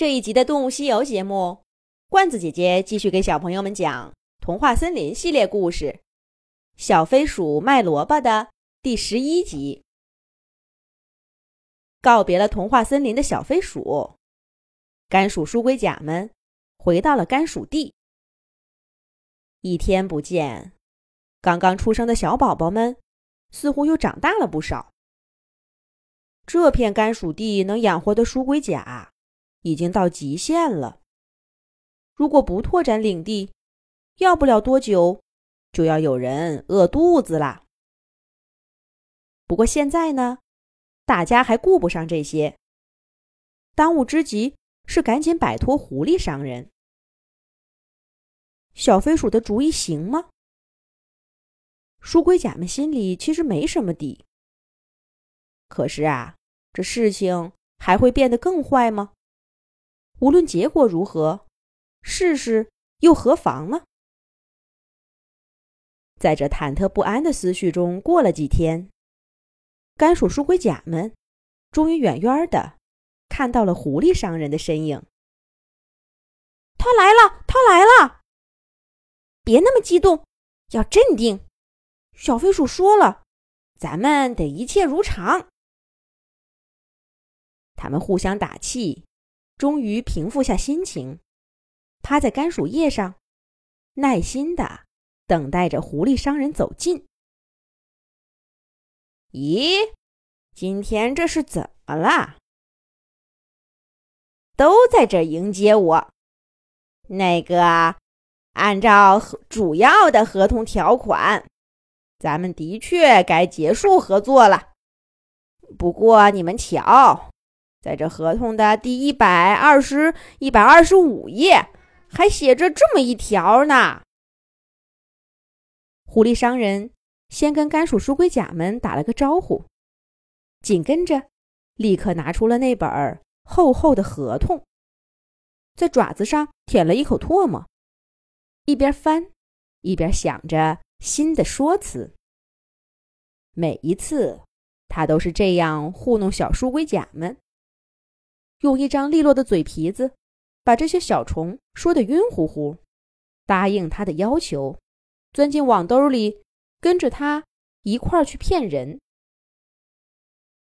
这一集的《动物西游》节目，罐子姐姐继续给小朋友们讲《童话森林》系列故事《小飞鼠卖萝卜》的第十一集。告别了童话森林的小飞鼠，甘薯书龟甲们回到了甘薯地。一天不见，刚刚出生的小宝宝们似乎又长大了不少。这片甘薯地能养活的书龟甲。已经到极限了。如果不拓展领地，要不了多久，就要有人饿肚子啦。不过现在呢，大家还顾不上这些。当务之急是赶紧摆脱狐狸商人。小飞鼠的主意行吗？书龟甲们心里其实没什么底。可是啊，这事情还会变得更坏吗？无论结果如何，试试又何妨呢？在这忐忑不安的思绪中过了几天，甘薯书龟甲们终于远远的看到了狐狸商人的身影。他来了！他来了！别那么激动，要镇定。小飞鼠说了，咱们得一切如常。他们互相打气。终于平复下心情，趴在甘薯叶上，耐心的等待着狐狸商人走近。咦，今天这是怎么了？都在这迎接我。那个，按照主要的合同条款，咱们的确该结束合作了。不过你们瞧。在这合同的第一百二十一百二十五页，还写着这么一条呢。狐狸商人先跟甘薯书龟甲们打了个招呼，紧跟着立刻拿出了那本厚厚的合同，在爪子上舔了一口唾沫，一边翻一边想着新的说辞。每一次他都是这样糊弄小书龟甲们。用一张利落的嘴皮子，把这些小虫说得晕乎乎，答应他的要求，钻进网兜里，跟着他一块儿去骗人。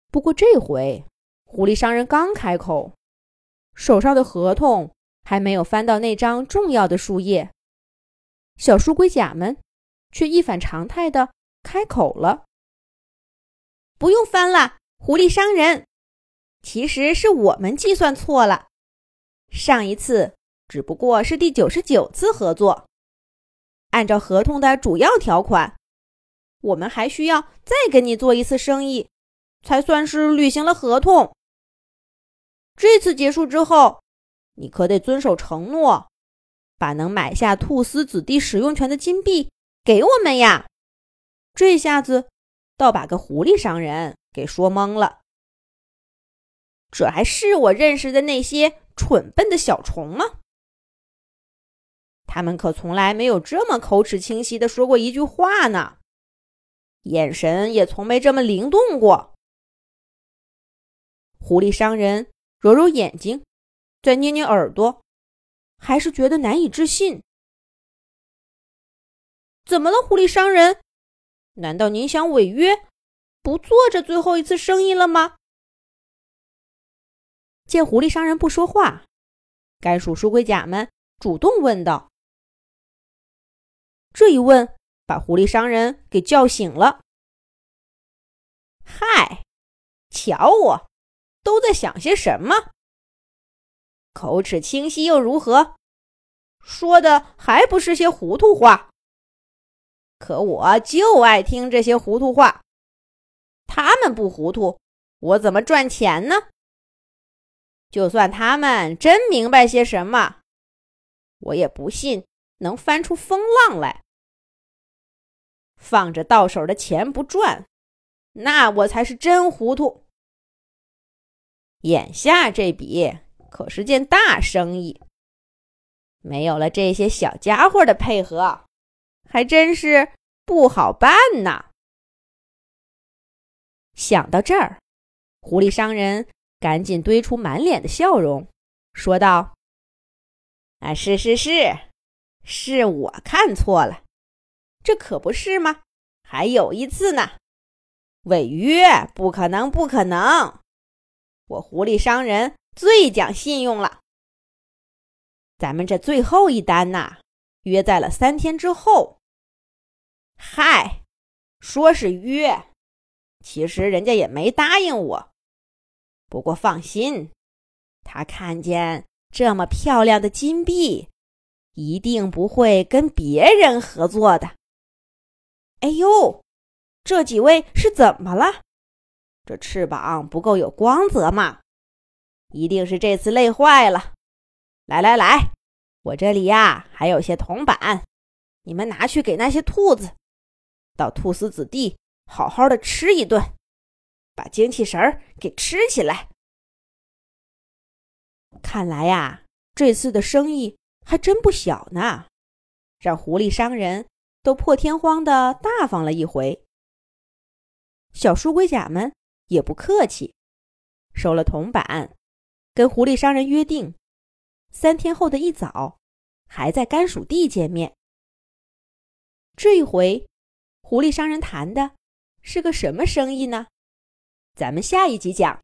不过这回，狐狸商人刚开口，手上的合同还没有翻到那张重要的书页，小书龟甲们却一反常态的开口了：“不用翻了，狐狸商人。”其实是我们计算错了，上一次只不过是第九十九次合作。按照合同的主要条款，我们还需要再跟你做一次生意，才算是履行了合同。这次结束之后，你可得遵守承诺，把能买下兔丝子弟使用权的金币给我们呀！这下子倒把个狐狸商人给说懵了。这还是我认识的那些蠢笨的小虫吗？他们可从来没有这么口齿清晰的说过一句话呢，眼神也从没这么灵动过。狐狸商人揉揉眼睛，再捏捏耳朵，还是觉得难以置信。怎么了，狐狸商人？难道您想违约，不做这最后一次生意了吗？见狐狸商人不说话，甘薯书龟甲们主动问道：“这一问，把狐狸商人给叫醒了。嗨，瞧我，都在想些什么？口齿清晰又如何？说的还不是些糊涂话？可我就爱听这些糊涂话。他们不糊涂，我怎么赚钱呢？”就算他们真明白些什么，我也不信能翻出风浪来。放着到手的钱不赚，那我才是真糊涂。眼下这笔可是件大生意，没有了这些小家伙的配合，还真是不好办呐。想到这儿，狐狸商人。赶紧堆出满脸的笑容，说道：“啊，是是是，是我看错了，这可不是吗？还有一次呢，违约不可能，不可能！我狐狸商人最讲信用了。咱们这最后一单呐，约在了三天之后。嗨，说是约，其实人家也没答应我。不过放心。”他看见这么漂亮的金币，一定不会跟别人合作的。哎呦，这几位是怎么了？这翅膀不够有光泽吗？一定是这次累坏了。来来来，我这里呀还有些铜板，你们拿去给那些兔子，到兔死子地好好的吃一顿，把精气神儿给吃起来。看来呀，这次的生意还真不小呢，让狐狸商人都破天荒的大方了一回。小书龟甲们也不客气，收了铜板，跟狐狸商人约定，三天后的一早，还在甘薯地见面。这一回，狐狸商人谈的是个什么生意呢？咱们下一集讲。